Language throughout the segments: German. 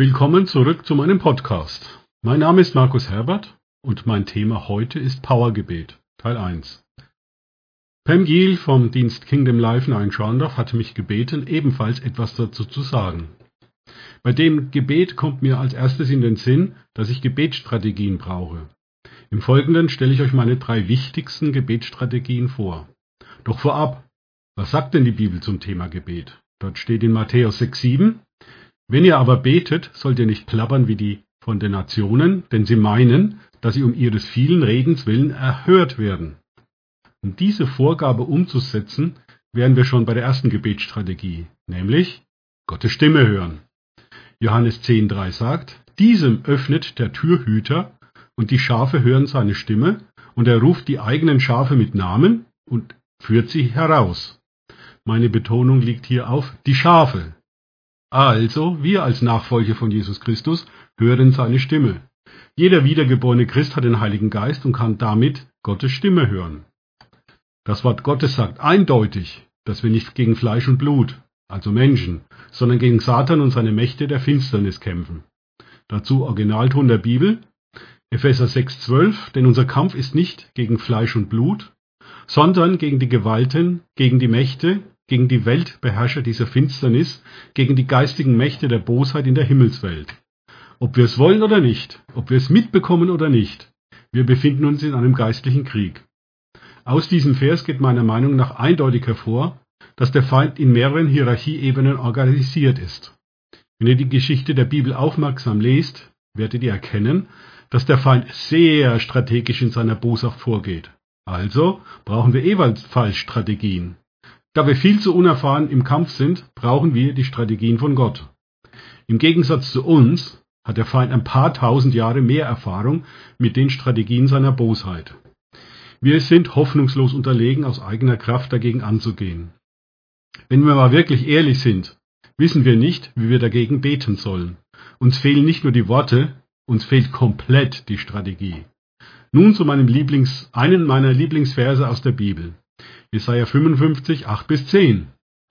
Willkommen zurück zu meinem Podcast. Mein Name ist Markus Herbert und mein Thema heute ist Powergebet, Teil 1. Pam Giel vom Dienst Kingdom Life in Schorndorf hatte mich gebeten, ebenfalls etwas dazu zu sagen. Bei dem Gebet kommt mir als erstes in den Sinn, dass ich Gebetsstrategien brauche. Im Folgenden stelle ich euch meine drei wichtigsten Gebetsstrategien vor. Doch vorab, was sagt denn die Bibel zum Thema Gebet? Dort steht in Matthäus 6,7, wenn ihr aber betet, sollt ihr nicht plappern wie die von den Nationen, denn sie meinen, dass sie um ihres vielen Redens willen erhört werden. Um diese Vorgabe umzusetzen, wären wir schon bei der ersten Gebetsstrategie, nämlich Gottes Stimme hören. Johannes 10,3 sagt, diesem öffnet der Türhüter und die Schafe hören seine Stimme und er ruft die eigenen Schafe mit Namen und führt sie heraus. Meine Betonung liegt hier auf die Schafe, also, wir als Nachfolger von Jesus Christus hören seine Stimme. Jeder wiedergeborene Christ hat den Heiligen Geist und kann damit Gottes Stimme hören. Das Wort Gottes sagt eindeutig, dass wir nicht gegen Fleisch und Blut, also Menschen, sondern gegen Satan und seine Mächte der Finsternis kämpfen. Dazu Originalton der Bibel, Epheser 6,12, denn unser Kampf ist nicht gegen Fleisch und Blut, sondern gegen die Gewalten, gegen die Mächte, gegen die Weltbeherrscher dieser Finsternis, gegen die geistigen Mächte der Bosheit in der Himmelswelt. Ob wir es wollen oder nicht, ob wir es mitbekommen oder nicht, wir befinden uns in einem geistlichen Krieg. Aus diesem Vers geht meiner Meinung nach eindeutig hervor, dass der Feind in mehreren Hierarchieebenen organisiert ist. Wenn ihr die Geschichte der Bibel aufmerksam lest, werdet ihr erkennen, dass der Feind sehr strategisch in seiner Boshaft vorgeht. Also brauchen wir ebenfalls Strategien. Da wir viel zu unerfahren im Kampf sind, brauchen wir die Strategien von Gott. Im Gegensatz zu uns hat der Feind ein paar tausend Jahre mehr Erfahrung mit den Strategien seiner Bosheit. Wir sind hoffnungslos unterlegen, aus eigener Kraft dagegen anzugehen. Wenn wir mal wirklich ehrlich sind, wissen wir nicht, wie wir dagegen beten sollen. Uns fehlen nicht nur die Worte, uns fehlt komplett die Strategie. Nun zu meinem Lieblings, einen meiner Lieblingsverse aus der Bibel. Jesaja 55, 8 bis 10.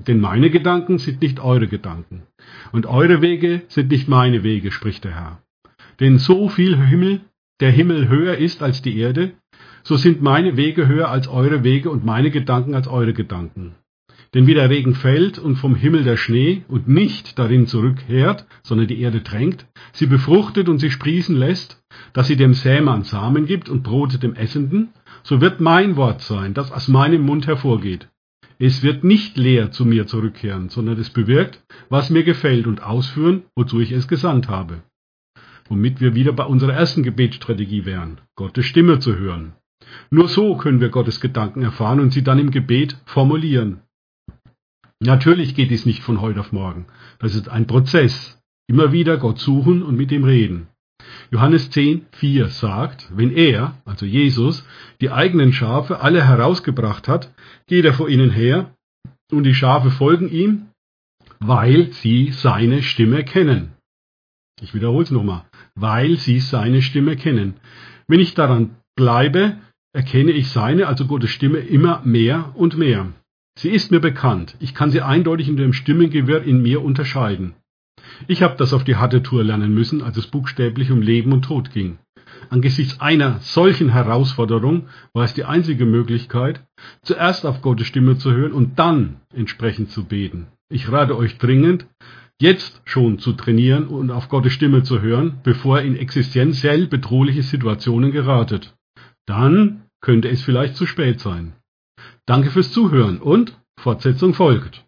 Denn meine Gedanken sind nicht eure Gedanken, und eure Wege sind nicht meine Wege, spricht der Herr. Denn so viel Himmel, der Himmel höher ist als die Erde, so sind meine Wege höher als eure Wege und meine Gedanken als eure Gedanken. Denn wie der Regen fällt und vom Himmel der Schnee und nicht darin zurückkehrt, sondern die Erde tränkt, sie befruchtet und sie sprießen lässt, dass sie dem Sämann Samen gibt und Brote dem Essenden, so wird mein Wort sein, das aus meinem Mund hervorgeht. Es wird nicht leer zu mir zurückkehren, sondern es bewirkt, was mir gefällt und ausführen, wozu ich es gesandt habe. Womit wir wieder bei unserer ersten Gebetsstrategie wären, Gottes Stimme zu hören. Nur so können wir Gottes Gedanken erfahren und sie dann im Gebet formulieren. Natürlich geht dies nicht von heute auf morgen. Das ist ein Prozess. Immer wieder Gott suchen und mit ihm reden. Johannes 10, 4 sagt, wenn er, also Jesus, die eigenen Schafe alle herausgebracht hat, geht er vor ihnen her und die Schafe folgen ihm, weil sie seine Stimme kennen. Ich wiederhole es nochmal, weil sie seine Stimme kennen. Wenn ich daran bleibe, erkenne ich seine, also Gottes Stimme, immer mehr und mehr. Sie ist mir bekannt. Ich kann sie eindeutig in dem Stimmengewirr in mir unterscheiden. Ich habe das auf die harte Tour lernen müssen, als es buchstäblich um Leben und Tod ging. Angesichts einer solchen Herausforderung war es die einzige Möglichkeit, zuerst auf Gottes Stimme zu hören und dann entsprechend zu beten. Ich rate euch dringend, jetzt schon zu trainieren und auf Gottes Stimme zu hören, bevor er in existenziell bedrohliche Situationen geratet. Dann könnte es vielleicht zu spät sein. Danke fürs Zuhören und Fortsetzung folgt.